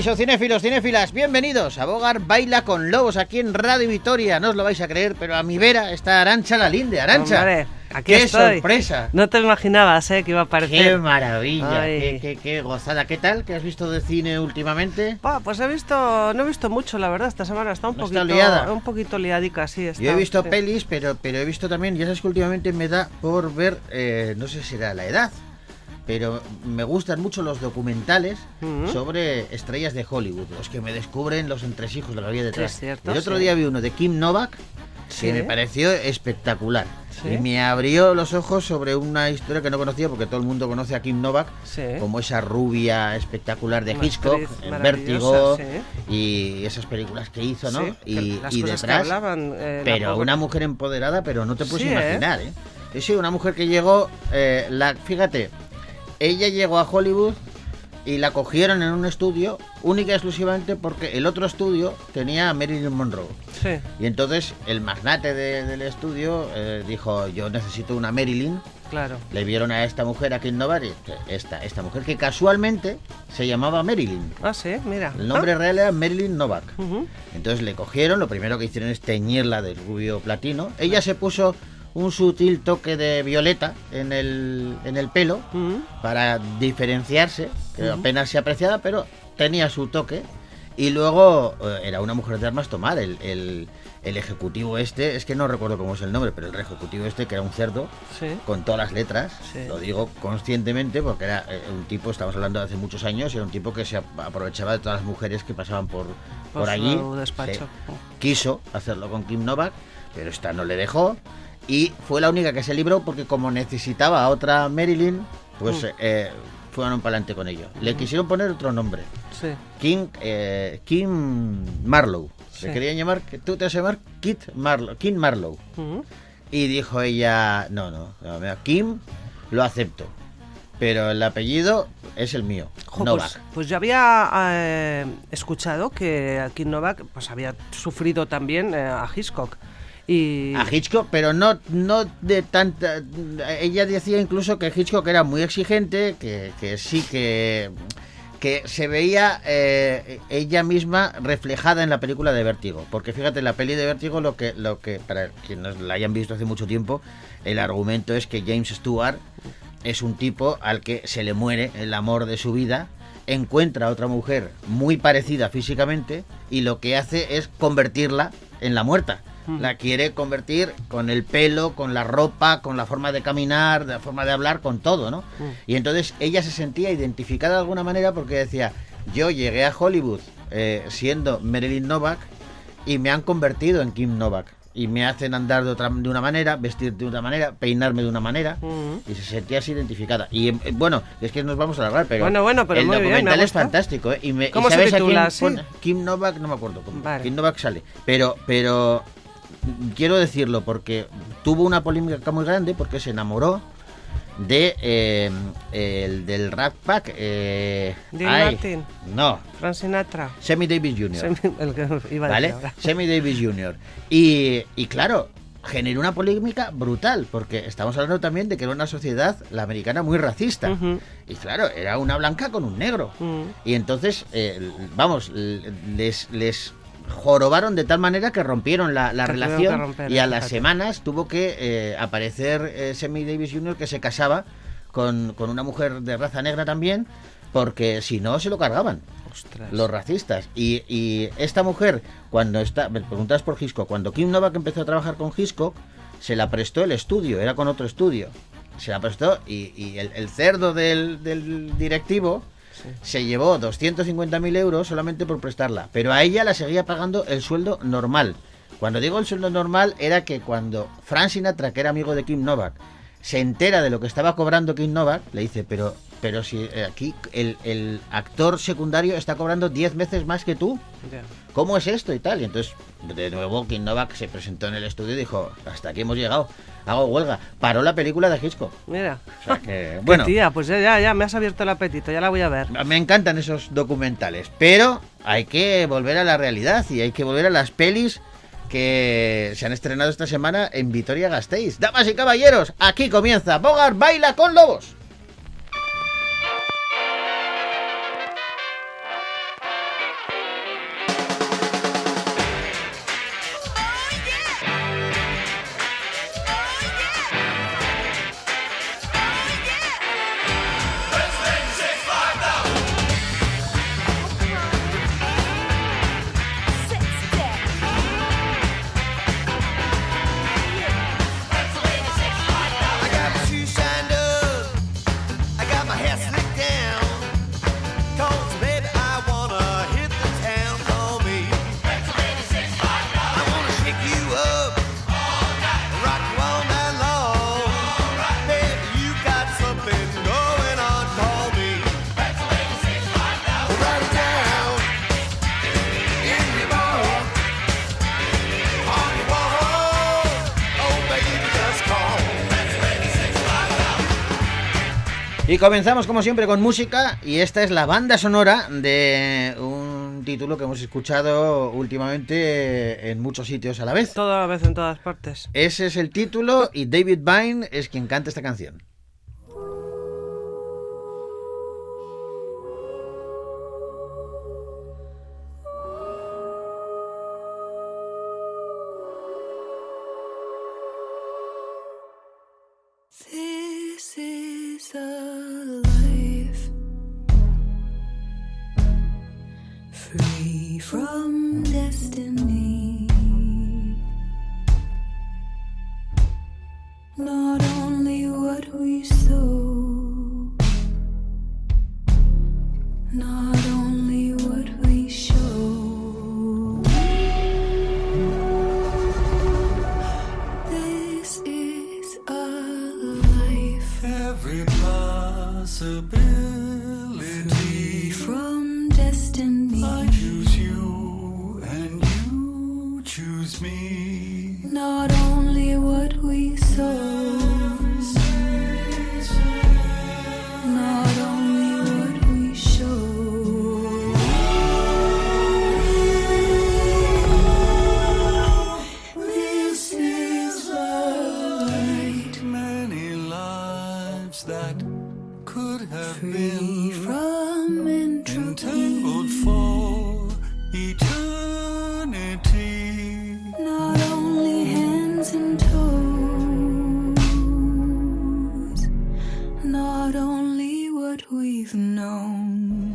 Caixo, cinéfilos, cinéfilas, bienvenidos a Bogar Baila con Lobos aquí en Radio Vitoria. No os lo vais a creer, pero a mi vera está Arancha la Linde. Arancha, Hombre, aquí qué estoy. sorpresa. No te imaginabas, ¿eh? Que iba a Qué aparecer. maravilla, qué, qué- qué gozada. ¿Qué tal? ¿Qué has visto de cine últimamente? Pa, pues he visto, no he visto mucho, la verdad, esta semana está un ¿No está poquito, liada? un poquito liadica, sí. Está, Yo he visto sí. pelis, pero, pero he visto también, ya sabes que últimamente me da por ver, eh, no sé si era la edad, pero me gustan mucho los documentales sobre estrellas de Hollywood, los que me descubren los entresijos de la vida detrás. cierto, El otro sí. día vi uno de Kim Novak Sí. que me pareció espectacular. Y me abrió los ojos sobre una historia que no conocía, porque todo el mundo conoce a Kim Novak como esa rubia espectacular de Hitchcock, en Vértigo y esas películas que hizo, ¿no? Y las y cosas que detrás, hablaban, eh, pero una mujer empoderada, pero no te puedes ¿eh? imaginar, ¿eh? Sí, sí, una mujer que llegó, eh, la, fíjate, ella llegó a Hollywood y la cogieron en un estudio única y exclusivamente porque el otro estudio tenía a Marilyn Monroe. Sí. Y entonces el magnate de- del estudio eh, dijo, yo necesito una Marilyn. Claro. Le vieron a esta mujer, a Kim Novak, y esta, esta mujer que casualmente se llamaba Marilyn. Ah, sí, mira. El nombre real era Marilyn Novak. Ah. Entonces le cogieron, lo primero que hicieron es teñirla de rubio platino. Ella se puso un sutil toque de violeta en el, en el pelo Ujú. para diferenciarse, que apenas se apreciaba, pero tenía su toque. Y luego eh, era una mujer de armas tomar, el, el- el ejecutivo este, es que no recuerdo cómo es el nombre, pero el ejecutivo este, que era un cerdo, Sí. con todas las letras, Sí. lo digo conscientemente porque era eh, un tipo, estamos hablando de hace muchos años, era un tipo que se ap- aprovechaba de todas las mujeres que pasaban por, por, Por allí. Quiso hacerlo con Kim Novak, pero esta no le dejó. Y fue la única que se libró porque como necesitaba a otra Marilyn, pues Mm. eh, fueron para adelante con ello. Le quisieron poner otro nombre. Sí. Kim, eh, Kim Marlowe. Se Sí. querían llamar, tú te vas a llamar Kit Marlowe, Kim Marlowe. Ujú. Y dijo ella, no, no, Kim lo acepto, pero el apellido es el mío, Jo, Novak. Pues, pues yo había eh, escuchado que aquí Novak pues había sufrido también eh, a Hitchcock. A Hitchcock, pero no, no de tanta... Ella decía incluso que Hitchcock era muy exigente, que, que sí que que se veía eh, ella misma reflejada en la película de Vértigo. Porque fíjate, la peli de Vértigo, lo que, lo que para quienes la hayan visto hace mucho tiempo, el argumento es que James Stewart es un tipo al que se le muere el amor de su vida, encuentra a otra mujer muy parecida físicamente y lo que hace es convertirla en la muerta. La quiere convertir con el pelo, con la ropa, con la forma de caminar, la forma de hablar, con todo, ¿no? Y entonces ella se sentía identificada de alguna manera porque decía, yo llegué a Hollywood eh, siendo Marilyn Novak y me han convertido en Kim Novak. Y me hacen andar de, otra, de una manera, vestir de una manera, peinarme de una manera. Y se sentía así identificada. Y eh, bueno, es que nos vamos a alargar, pero, Bueno, bueno, pero el muy bien, me documental es fantástico. ¿eh? Y me, y ¿Cómo se ¿sabes a titula? quién ¿Sí? pone? Kim Novak, no me acuerdo cómo. Vale. Kim Novak sale. Pero, pero quiero decirlo porque tuvo una polémica muy grande porque se enamoró de eh, el del Rat Pack. Eh, ay, Martin. No, Frank Sinatra. Sammy Davis Jr. El que iba a ¿Vale? Sammy Davis Jr. Y, y claro, generó una polémica brutal, porque estamos hablando también de que era una sociedad, la americana, muy racista. Y claro, era una blanca con un negro. Mm. Y entonces, eh, vamos, les, les jorobaron de tal manera que rompieron la, la relación romper, y a las semanas tuvo que eh, aparecer eh, Sammy Davis Jr. que se casaba con, con una mujer de raza negra también, porque si no se lo cargaban Ostras. los racistas. Y, y esta mujer, cuando está, me preguntas por Hitchcock, cuando Kim Novak empezó a trabajar con Hitchcock, se la prestó el estudio, era con otro estudio. Se la prestó y, y el, el cerdo del, del directivo se llevó 250.000 euros solamente por prestarla. Pero a ella la seguía pagando el sueldo normal. Cuando digo el sueldo normal, era que cuando Frank Sinatra, que era amigo de Kim Novak, se entera de lo que estaba cobrando Kim Novak, le dice, pero, pero si eh, aquí el, actor secundario está cobrando 10 veces más que tú. ¿Cómo es esto y tal? Y entonces, de nuevo, Kim Novak se presentó en el estudio y dijo, hasta aquí hemos llegado, hago huelga. Paró la película de Hitchcock. Mira. O sea que, Qué bueno, tía, pues ya, ya, ya me has abierto el apetito, ya la voy a ver. me encantan esos documentales, pero hay que volver a la realidad y hay que volver a las pelis que se han estrenado esta semana en Vitoria Gasteiz. Damas y caballeros, aquí comienza Bogart Baila con Lobos. Y comenzamos como siempre con música y esta es la banda sonora de un título que hemos escuchado últimamente en muchos sitios a la vez. Toda la vez en todas partes. Ese es el título y David Byrne es quien canta esta canción. only what we've known.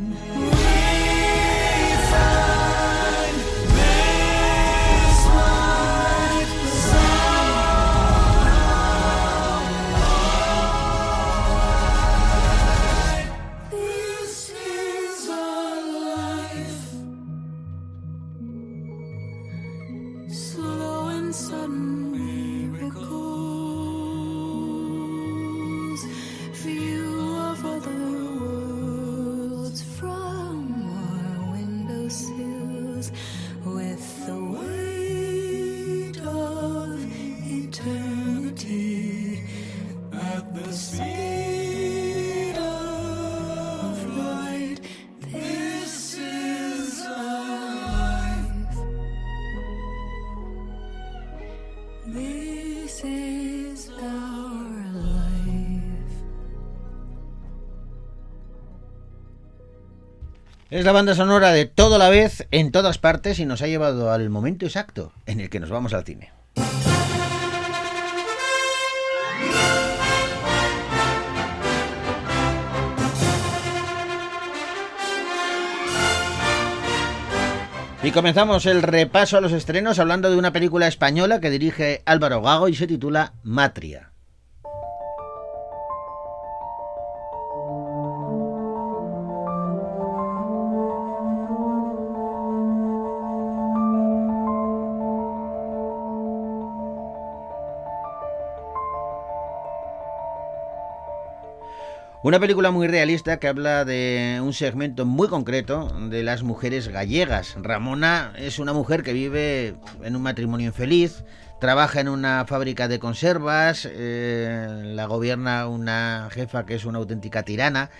Es la banda sonora de todo la vez, en todas partes, y nos ha llevado al momento exacto en el que nos vamos al cine. Y comenzamos el repaso a los estrenos hablando de una película española que dirige Álvaro Gago y se titula Matria. Una película muy realista que habla de un segmento muy concreto de las mujeres gallegas. Ramona es una mujer que vive en un matrimonio infeliz, trabaja en una fábrica de conservas, eh, la gobierna una jefa que es una auténtica tirana.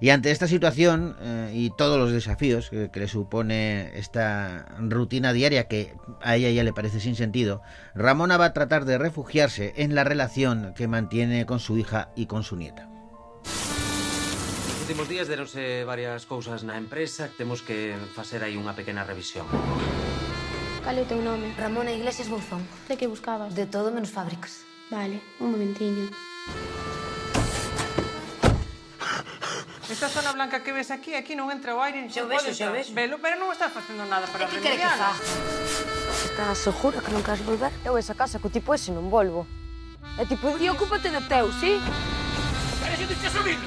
Y ante esta situación eh, y todos los desafíos que, que, le supone esta rutina diaria que a ella ya le parece sin sentido, Ramona va a tratar de refugiarse en la relación que mantiene con su hija y con su nieta. últimos días deronse varias cousas na empresa Temos que facer aí unha pequena revisión Cal é o teu nome? Ramona Iglesias Bouzón De que buscabas? De todo menos fábricas Vale, un momentiño Esta zona blanca que ves aquí, aquí non entra o aire nin se pode entrar. Vexo, Velo, pero non estás facendo nada para remediar. Que quere que fa? Estás segura que non queres volver? Eu esa casa co tipo ese non volvo. É tipo, ti ocúpate de teu, si? Sí? Pero se te estás subindo,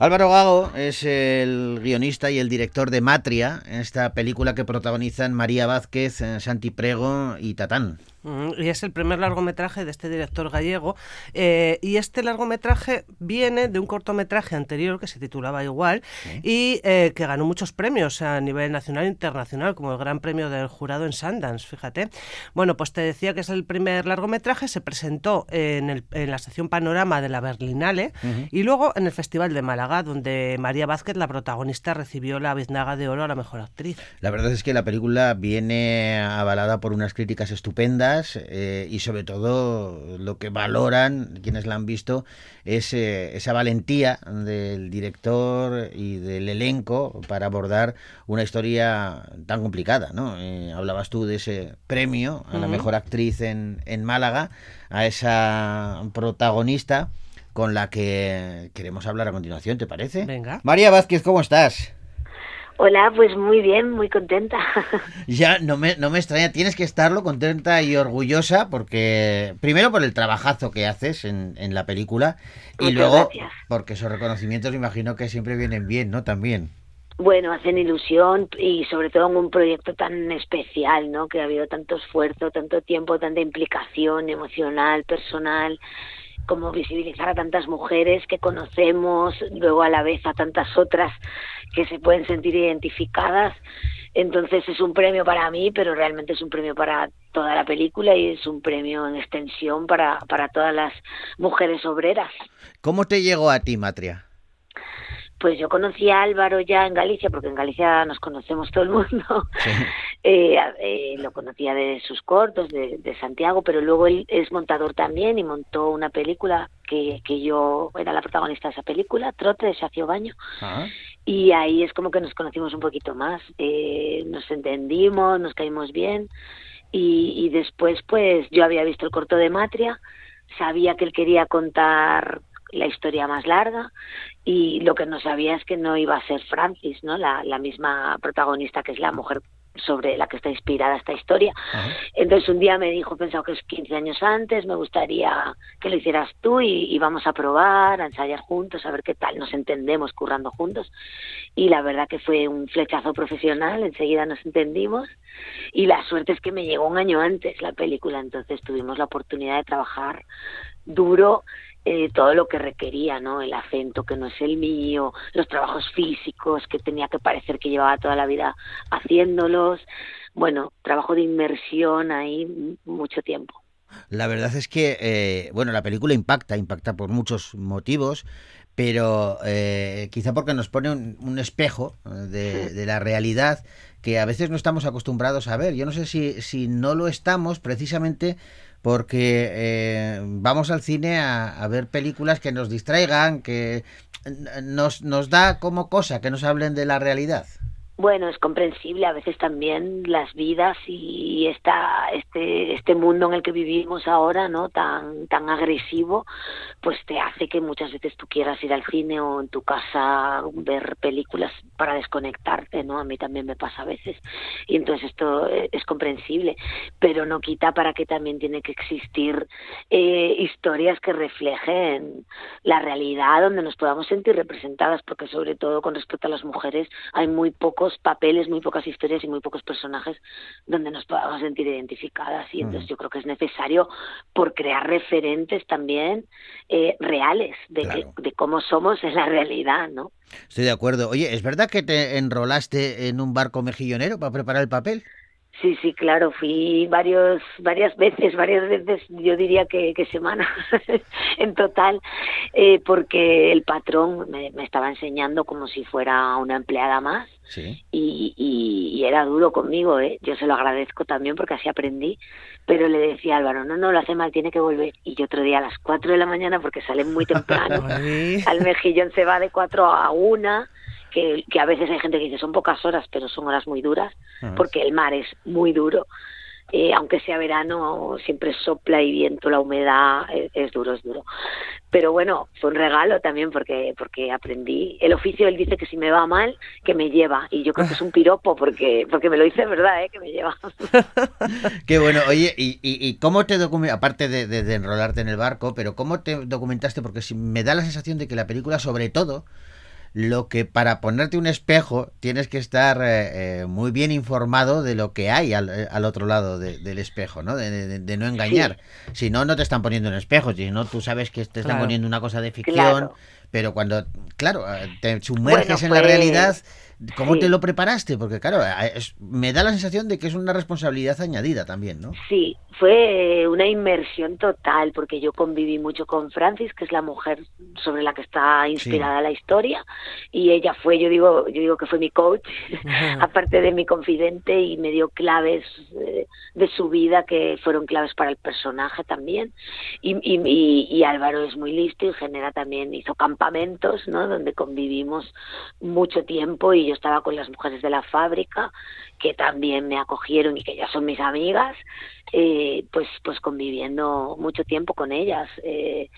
Álvaro Gago es el guionista y el director de Matria, esta película que protagonizan María Vázquez, eh, Santi Prego y Tatán. Y es el primer largometraje de este director gallego. eh, y este largometraje viene de un cortometraje anterior que se titulaba igual y eh, que ganó muchos premios a nivel nacional e internacional, como el Gran Premio del Jurado en Sundance, fíjate. Bueno, pues te decía que es el primer largometraje, se presentó en, el- en la sección Panorama de la Berlinale y luego en el Festival de Málaga, donde María Vázquez, la protagonista, recibió la Biznaga de Oro a la mejor actriz. La verdad es que la película viene avalada por unas críticas estupendas eh, y sobre todo lo que valoran quienes la han visto es eh, esa valentía del director y del elenco para abordar una historia tan complicada. ¿no? Eh, hablabas tú de ese premio a la mejor actriz en, en Málaga, a esa protagonista con la que queremos hablar a continuación, ¿te parece? Venga. María Vázquez, ¿cómo estás? Hola, pues muy bien, muy contenta. Ya no me, no me extraña, tienes que estarlo contenta y orgullosa porque primero por el trabajazo que haces en, en la película y luego gracias. porque esos reconocimientos me imagino que siempre vienen bien, ¿no? También. Bueno, hacen ilusión y sobre todo en un proyecto tan especial, ¿no? Que ha habido tanto esfuerzo, tanto tiempo, tanta implicación emocional, personal, como visibilizar a tantas mujeres que conocemos, luego a la vez a tantas otras que se pueden sentir identificadas. Entonces es un premio para mí, pero realmente es un premio para toda la película y es un premio en extensión para, para todas las mujeres obreras. ¿Cómo te llegó a ti, Matria? Pues yo conocí a Álvaro ya en Galicia, porque en Galicia nos conocemos todo el mundo. Eh, eh, lo conocía de sus cortos, de, de Santiago, pero luego él es montador también y montó una película que, que yo era la protagonista de esa película, Trote de Sacio Baño. Ah, Y ahí es como que nos conocimos un poquito más, eh, nos entendimos, nos caímos bien y, y después pues yo había visto el corto de Matria, sabía que él quería contar la historia más larga y lo que no sabía es que no iba a ser Francis, ¿no? La, la misma protagonista que es la mujer sobre la que está inspirada esta historia. Entonces un día me dijo, pensado que es 15 años antes, me gustaría que lo hicieras tú y, y vamos a probar, a ensayar juntos, a ver qué tal nos entendemos currando juntos. Y la verdad que fue un flechazo profesional, enseguida nos entendimos y la suerte es que me llegó un año antes la película, entonces tuvimos la oportunidad de trabajar duro eh, todo lo que requería, ¿no? El acento que no es el mío, los trabajos físicos que tenía que parecer que llevaba toda la vida haciéndolos. Bueno, trabajo de inmersión ahí mucho tiempo. La verdad es que, eh, bueno, la película impacta, impacta por muchos motivos, pero eh, quizá porque nos pone un, un espejo eh, de, de la realidad que a veces no estamos acostumbrados a ver. Yo no sé si, si no lo estamos precisamente porque eh, vamos al cine a, a ver películas que nos distraigan, que nos, nos da como cosa que nos hablen de la realidad. Bueno, es comprensible a veces también las vidas y esta, este, este mundo en el que vivimos ahora, ¿no? Tan, tan agresivo, pues te hace que muchas veces tú quieras ir al cine o en tu casa ver películas para desconectarte, ¿no? A mí también me pasa a veces. Y entonces esto eh, es comprensible, pero no quita para que también tiene que existir eh, historias que reflejen la realidad donde nos podamos sentir representadas, porque sobre todo con respecto a las mujeres hay muy pocos papeles, muy pocas historias y muy pocos personajes donde nos podamos sentir identificadas y entonces Mm. yo creo que es necesario por crear referentes también eh, reales de, Claro. que- de cómo somos en la realidad, ¿no? Estoy de acuerdo. Oye, ¿es verdad que te enrolaste en un barco mejillonero para preparar el papel? Sí, sí, claro, fui varios, varias veces, varias veces, yo diría que, que semanas en total, eh, porque el patrón me, me estaba enseñando como si fuera una empleada más Sí. y, y, y era duro conmigo, ¿eh? yo se lo agradezco también porque así aprendí, pero le decía a Álvaro, no, no, lo hace mal, tiene que volver. Y yo otro día a las 4 de la mañana, porque sale muy temprano, al mejillón se va de 4 a 1, que, que a veces hay gente que dice son pocas horas, pero son horas muy duras, Ajá. porque el mar es muy duro. Eh, aunque sea verano, siempre sopla y viento, la humedad, es, es duro, es duro. Pero bueno, fue un regalo también porque, porque aprendí. El oficio, él dice que si me va mal, que me lleva. Y yo creo que es un piropo porque, porque me lo dice verdad, ¿eh? que me lleva. Qué bueno, oye, ¿y, y, y cómo te documentaste, aparte de, de- de enrolarte en el barco, pero cómo te documentaste? Porque si me da la sensación de que la película, sobre todo, lo que para ponerte un espejo tienes que estar eh, eh, muy bien informado de lo que hay al, eh, al otro lado de- del espejo, ¿no? De, de- de no engañar. Si no, no te están poniendo un espejo, si no, tú sabes que te están Claro. poniendo una cosa de ficción, Claro. pero cuando, claro, eh, te sumerges Bueno, en la pues, realidad, ¿cómo sí. te lo preparaste? Porque claro, es- me da la sensación de que es una responsabilidad añadida también, ¿no? Sí, fue una inmersión total, porque yo conviví mucho con Francis, que es la mujer sobre la que está inspirada la historia, y ella fue, yo digo, yo digo que fue mi coach, aparte de mi confidente, y me dio claves eh, de su vida que fueron claves para el personaje también. Y, y, y- y Álvaro es muy listo y genera también, hizo campamentos, ¿no? Donde convivimos mucho tiempo y yo estaba con las mujeres de la fábrica que también me acogieron y que ya son mis amigas, eh, pues, pues conviviendo mucho tiempo con ellas. Eh,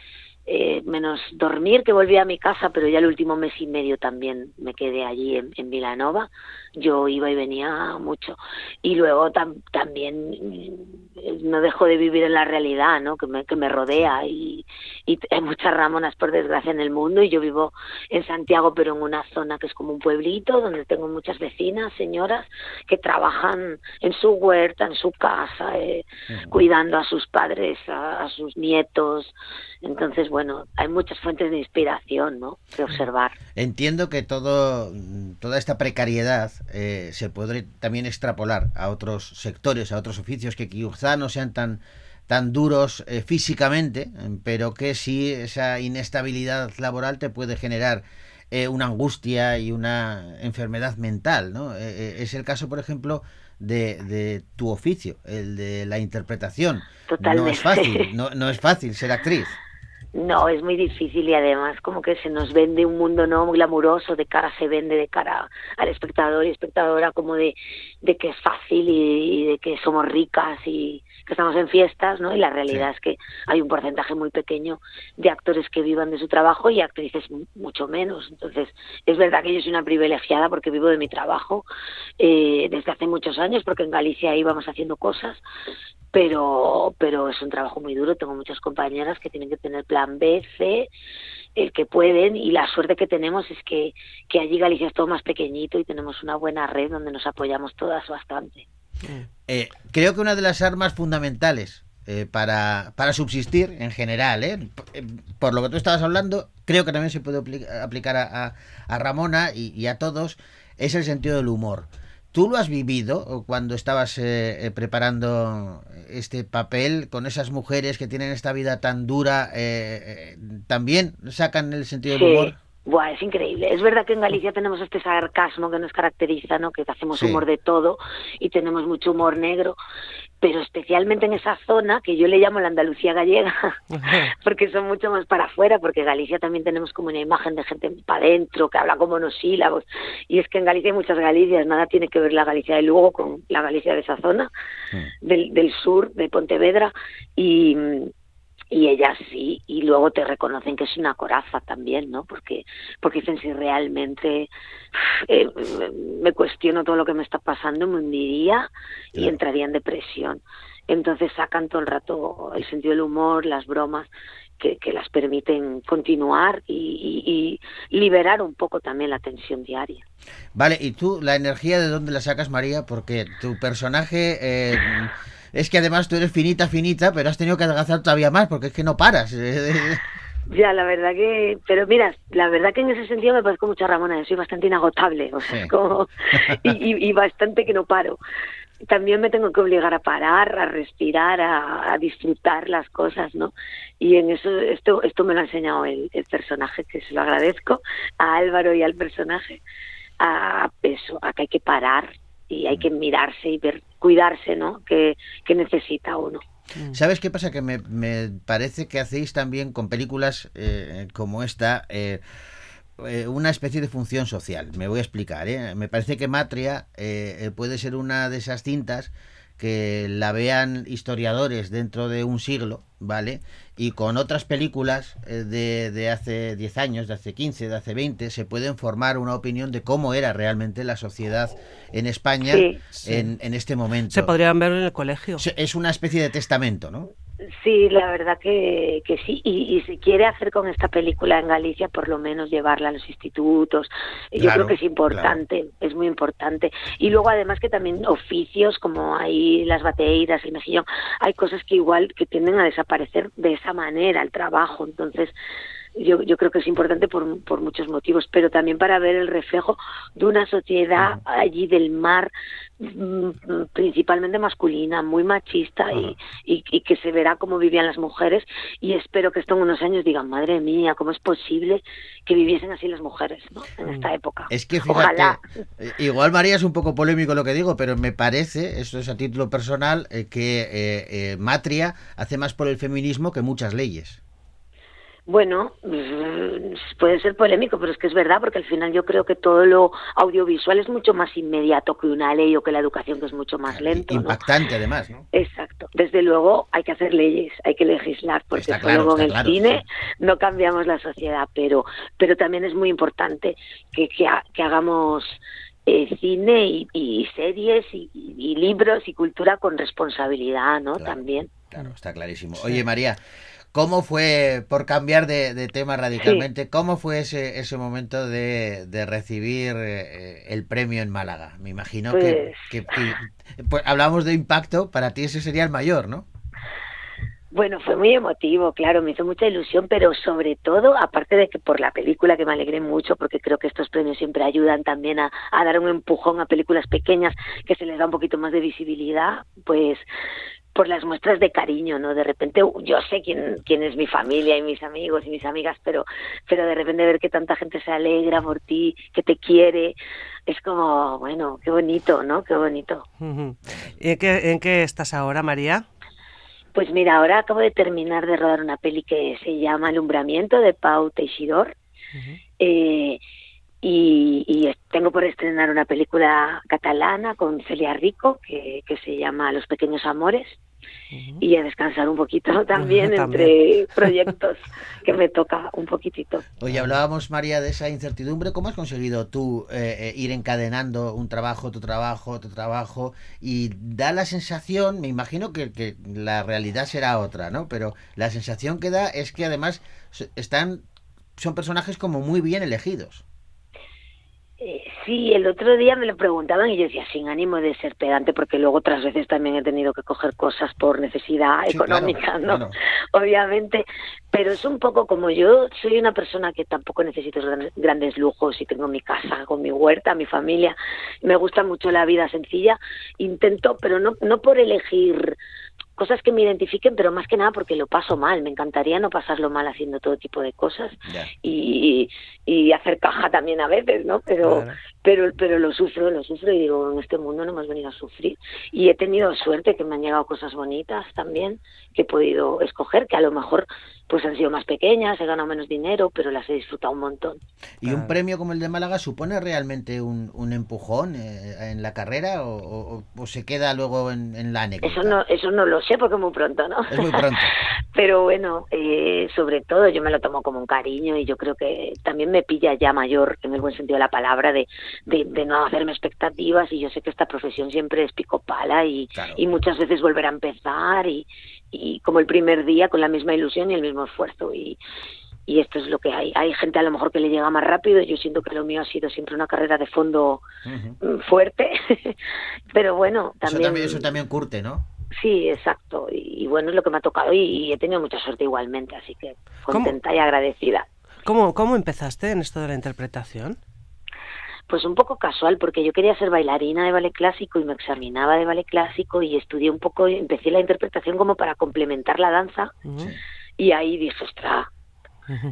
eh, menos dormir, que volví a mi casa, pero ya el último mes y medio también me quedé allí en, en Vilanova. Yo iba y venía mucho. Y luego tam- también mm, no dejo de vivir en la realidad, ¿no? Que me, que me rodea. Y, y hay muchas Ramonas, por desgracia, en el mundo. Y yo vivo en Santiago, pero en una zona que es como un pueblito, donde tengo muchas vecinas, señoras, que trabajan en su huerta, en su casa, eh, cuidando a sus padres, a, a sus nietos. Entonces, bueno, hay muchas fuentes de inspiración, ¿no? Que observar. Entiendo que todo, toda esta precariedad eh, se puede también extrapolar a otros sectores, a otros oficios que quizá no sean tan tan duros eh, físicamente, pero que sí esa inestabilidad laboral te puede generar eh, una angustia y una enfermedad mental, ¿no? Eh, eh, es el caso, por ejemplo, de, de tu oficio, el de la interpretación. No es fácil, no, no es fácil ser actriz. No, es muy difícil y además como que se nos vende un mundo no muy glamuroso, de cara se vende de cara al espectador y espectadora como de, de que es fácil y, y de que somos ricas y que estamos en fiestas, ¿no? Y la realidad es que hay un porcentaje muy pequeño de actores que vivan de su trabajo y actrices mu- mucho menos. Entonces, es verdad que yo soy una privilegiada porque vivo de mi trabajo eh, desde hace muchos años, porque en Galicia íbamos haciendo cosas, pero pero es un trabajo muy duro. Tengo muchas compañeras que tienen que tener plan C, el que pueden y la suerte que tenemos es que, que allí Galicia es todo más pequeñito y tenemos una buena red donde nos apoyamos todas bastante. Eh, creo que una de las armas fundamentales eh, para, para subsistir en general, ¿eh? Por lo que tú estabas hablando, creo que también se puede apli- aplicar a, a- Ramona y a todos, es el sentido del humor. ¿Tú lo has vivido cuando estabas eh, eh, preparando este papel con esas mujeres que tienen esta vida tan dura? eh, eh, ¿También sacan el sentido del humor? Buah, es increíble. Es verdad que en Galicia tenemos este sarcasmo que nos caracteriza, ¿no? Que hacemos Sí. humor de todo y tenemos mucho humor negro, pero especialmente en esa zona que yo le llamo la Andalucía gallega, porque son mucho más para afuera, porque Galicia también tenemos como una imagen de gente para adentro, que habla como monosílabos, y es que en Galicia hay muchas Galicias, nada tiene que ver la Galicia de Lugo con la Galicia de esa zona, del, del sur, de Pontevedra, y y ellas sí, y luego te reconocen que es una coraza también, ¿no? Porque, porque dicen si realmente eh, me cuestiono todo lo que me está pasando, me hundiría y Claro. entraría en depresión. Entonces sacan todo el rato el sentido del humor, las bromas, que, que las permiten continuar y, y- y liberar un poco también la tensión diaria. Vale, ¿y tú la energía de dónde la sacas, María? Porque tu personaje eh, es que además tú eres finita, finita, pero has tenido que adelgazar todavía más porque es que no paras. Ya, la verdad que, pero mira, la verdad que en ese sentido me parezco mucho a Ramona, yo soy bastante inagotable, o sea, Sí. como, y, y- y bastante que no paro. También me tengo que obligar a parar, a respirar, a, a disfrutar las cosas, ¿no? Y en eso, esto, esto me lo ha enseñado el, el personaje, que se lo agradezco a Álvaro y al personaje, a eso, a que hay que parar y hay que mirarse y ver, cuidarse, ¿no? Que, que necesita uno. ¿Sabes qué pasa? Que me, me parece que hacéis también con películas eh, como esta eh, eh, una especie de función social. Me voy a explicar. ¿eh? Me parece que Matria eh, eh, puede ser una de esas cintas que la vean historiadores dentro de un siglo, ¿vale? Y con otras películas eh, de, de hace 10 años, de hace 15, de hace 20, se pueden formar una opinión de cómo era realmente la sociedad en España Sí. En, en este momento. Se podrían ver en el colegio. Se- Es una especie de testamento, ¿no? Sí, la verdad que, que sí. Y, y se quiere hacer con esta película en Galicia, por lo menos llevarla a los institutos. Yo Claro, creo que es importante, es muy importante. Y luego además que también oficios como hay las bateiras, el mejillón, hay cosas que igual que tienden a desaparecer de esa manera, el trabajo. Entonces, yo, yo creo que es importante por, por muchos motivos, pero también para ver el reflejo de una sociedad allí del mar mm, mm, principalmente masculina, muy machista y, y, y que se verá cómo vivían las mujeres y espero que esto en unos años digan, madre mía, ¿cómo es posible que viviesen así las mujeres ¿no? en esta época? Es que fíjate, Ojalá. eh, igual María es un poco polémico lo que digo, pero me parece, esto es a título personal, eh, que eh, eh, Matria hace más por el feminismo que muchas leyes. Bueno, mm, puede ser polémico, pero es que es verdad, porque al final yo creo que todo lo audiovisual es mucho más inmediato que una ley o que la educación, que es mucho más lento. ¿no? Impactante además, ¿no? Exacto. Desde luego hay que hacer leyes, hay que legislar, porque claro, luego en el claro, cine no cambiamos la sociedad, pero, pero también es muy importante que, que, ha- que hagamos eh, cine y, y series y, y libros y cultura con responsabilidad, ¿no? Claro. También. Claro, está clarísimo. Oye, María, ¿cómo fue, por cambiar de, de tema radicalmente, cómo fue ese, ese momento de, de recibir eh, el premio en Málaga? Me imagino que, que- que- pues, hablamos de impacto, para ti ese sería el mayor, ¿no? Bueno, fue muy emotivo, claro, me hizo mucha ilusión, pero sobre todo, aparte de que por la película, que me alegré mucho, porque creo que estos premios siempre ayudan también a, a dar un empujón a películas pequeñas que se les da un poquito más de visibilidad, pues por las muestras de cariño, ¿no? De repente yo sé quién, quién es mi familia y mis amigos y mis amigas, pero, pero de repente ver que tanta gente se alegra por ti, que te quiere, es como, bueno, qué bonito, ¿no? Qué bonito. Ujú. ¿Y en qué, en qué estás ahora, María? Pues mira, ahora acabo de terminar de rodar una peli que se llama Alumbramiento de Pau Teixidor. Eh, y, y tengo por estrenar una película catalana con Celia Rico que, que se llama Los Pequeños Amores. Y a descansar un poquito también, También. entre proyectos que me toca un poquitito. Oye, hablábamos, María, de esa incertidumbre. ¿Cómo has conseguido tú eh, eh, ir encadenando un trabajo, tu trabajo, otro trabajo? Y da la sensación, me imagino que, que la realidad será otra, ¿no? Pero la sensación que da es que además están, son personajes como muy bien elegidos. Sí, el otro día me lo preguntaban y yo decía, sin ánimo de ser pedante, porque luego otras veces también he tenido que coger cosas por necesidad Sí, claro, económica, ¿no? claro. Obviamente, pero es un poco como yo soy una persona que tampoco necesito gran- grandes lujos y tengo mi casa con mi huerta, mi familia, me gusta mucho la vida sencilla, intento, pero no, no por elegir cosas que me identifiquen, pero más que nada porque lo paso mal, me encantaría no pasarlo mal haciendo todo tipo de cosas y, y hacer caja también a veces, ¿no? Pero, Claro. Pero, pero lo sufro, lo sufro y digo, en este mundo no hemos venido a sufrir. Y he tenido suerte que me han llegado cosas bonitas también que he podido escoger, que a lo mejor pues han sido más pequeñas, he ganado menos dinero, pero las he disfrutado un montón. ¿Y un premio como el de Málaga supone realmente un, un empujón eh, en la carrera o, o- o se queda luego en, en la anécdota? Eso no, eso no lo sé porque es muy pronto, ¿no? Es muy pronto. Pero bueno, eh, sobre todo yo me lo tomo como un cariño y yo creo que también me pilla ya mayor, en el buen sentido de la palabra, de, de, de no hacerme expectativas y yo sé que esta profesión siempre es pico pala y, Claro. y muchas veces volver a empezar y, y como el primer día con la misma ilusión y el mismo esfuerzo y, y esto es lo que hay. Hay gente a lo mejor que le llega más rápido, yo siento que lo mío ha sido siempre una carrera de fondo mm, fuerte, pero bueno, Eso también... eso también curte, ¿no? Sí, exacto. Y, y bueno, es lo que me ha tocado y, y he tenido mucha suerte igualmente, así que ¿Cómo? contenta y agradecida. ¿Cómo, ¿Cómo empezaste en esto de la interpretación? Pues un poco casual, porque yo quería ser bailarina de ballet clásico y me examinaba de ballet clásico y estudié un poco, empecé la interpretación como para complementar la danza y ahí dije, ostras.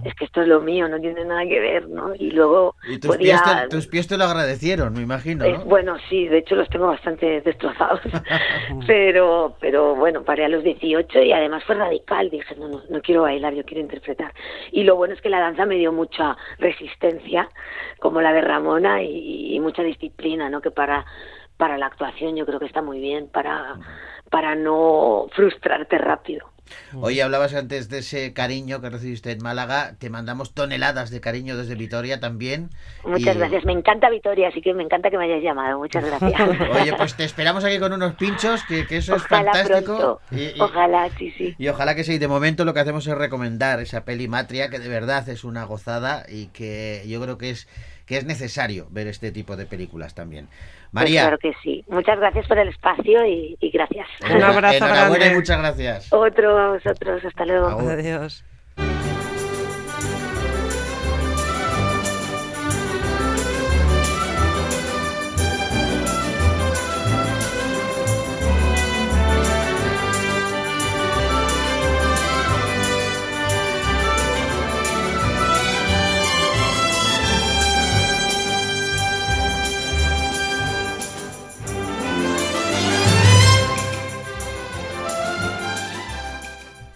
Es que esto es lo mío, no tiene nada que ver, ¿no? Y luego Y tus, podía... pies te, tus pies te lo agradecieron, me imagino, Eh, ¿no? bueno, sí, de hecho los tengo bastante destrozados, pero pero bueno, paré a los 18 y además fue radical, dije, no, no, no quiero bailar, yo quiero interpretar. Y lo bueno es que la danza me dio mucha resistencia, como la de Ramona, y, y mucha disciplina, ¿no? Que para para la actuación yo creo que está muy bien, para, para no frustrarte rápido. Oye, hablabas antes de ese cariño que recibiste en Málaga. Te mandamos toneladas de cariño desde Vitoria también. Muchas Y- gracias. Me encanta Vitoria, así que me encanta que me hayáis llamado. Muchas gracias. Oye, pues te esperamos aquí con unos pinchos, que, que eso Ojalá es fantástico. pronto. Y- y- Ojalá, sí, sí. Y ojalá que sí, de momento lo que hacemos es recomendar esa peli Matria, que de verdad es una gozada y que yo creo que es, que es necesario ver este tipo de películas también. Pues María, claro que sí. Muchas gracias por el espacio y, y gracias. Un abrazo enhorabuena grande. y muchas gracias. Otro a vosotros. Hasta luego. Adiós.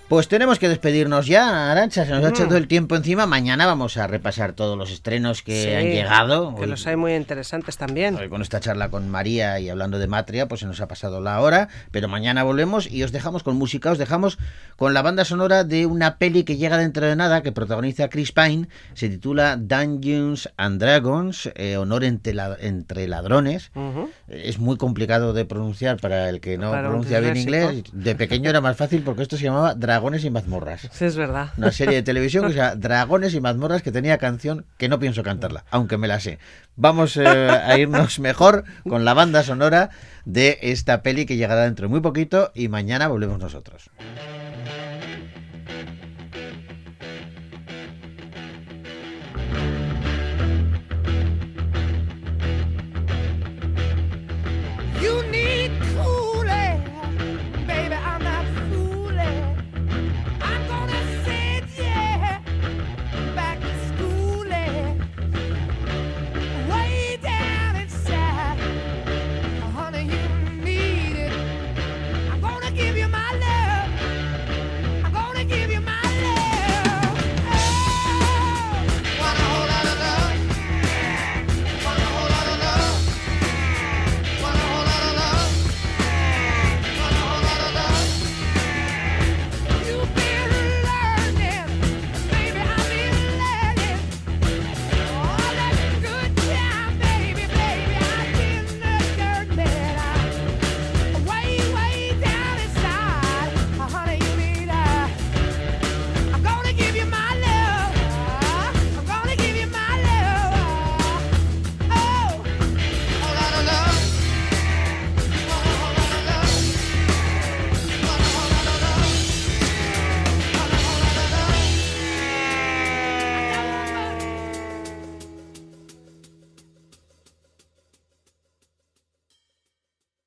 Pues tenemos que despedirnos ya, Arancha, se nos ha Mm. echado el tiempo encima. Mañana vamos a repasar todos los estrenos que Sí, han llegado. Que Hoy- los hay muy interesantes también. Hoy con esta charla con María y hablando de Matria, pues se nos ha pasado la hora, pero mañana volvemos y os dejamos con música, os dejamos con la banda sonora de una peli que llega dentro de nada, que protagoniza Chris Pine, se titula Dungeons and Dragons, eh, honor entre, la- entre ladrones. Es muy complicado de pronunciar para el que no Para pronuncia bien inglés. De pequeño era más fácil porque esto se llamaba Dragones y mazmorras. Sí, es verdad. Una serie de televisión que se llama Dragones y mazmorras que tenía canción que no pienso cantarla, aunque me la sé. Vamos eh, a irnos mejor con la banda sonora de esta peli que llegará dentro de muy poquito y mañana volvemos nosotros.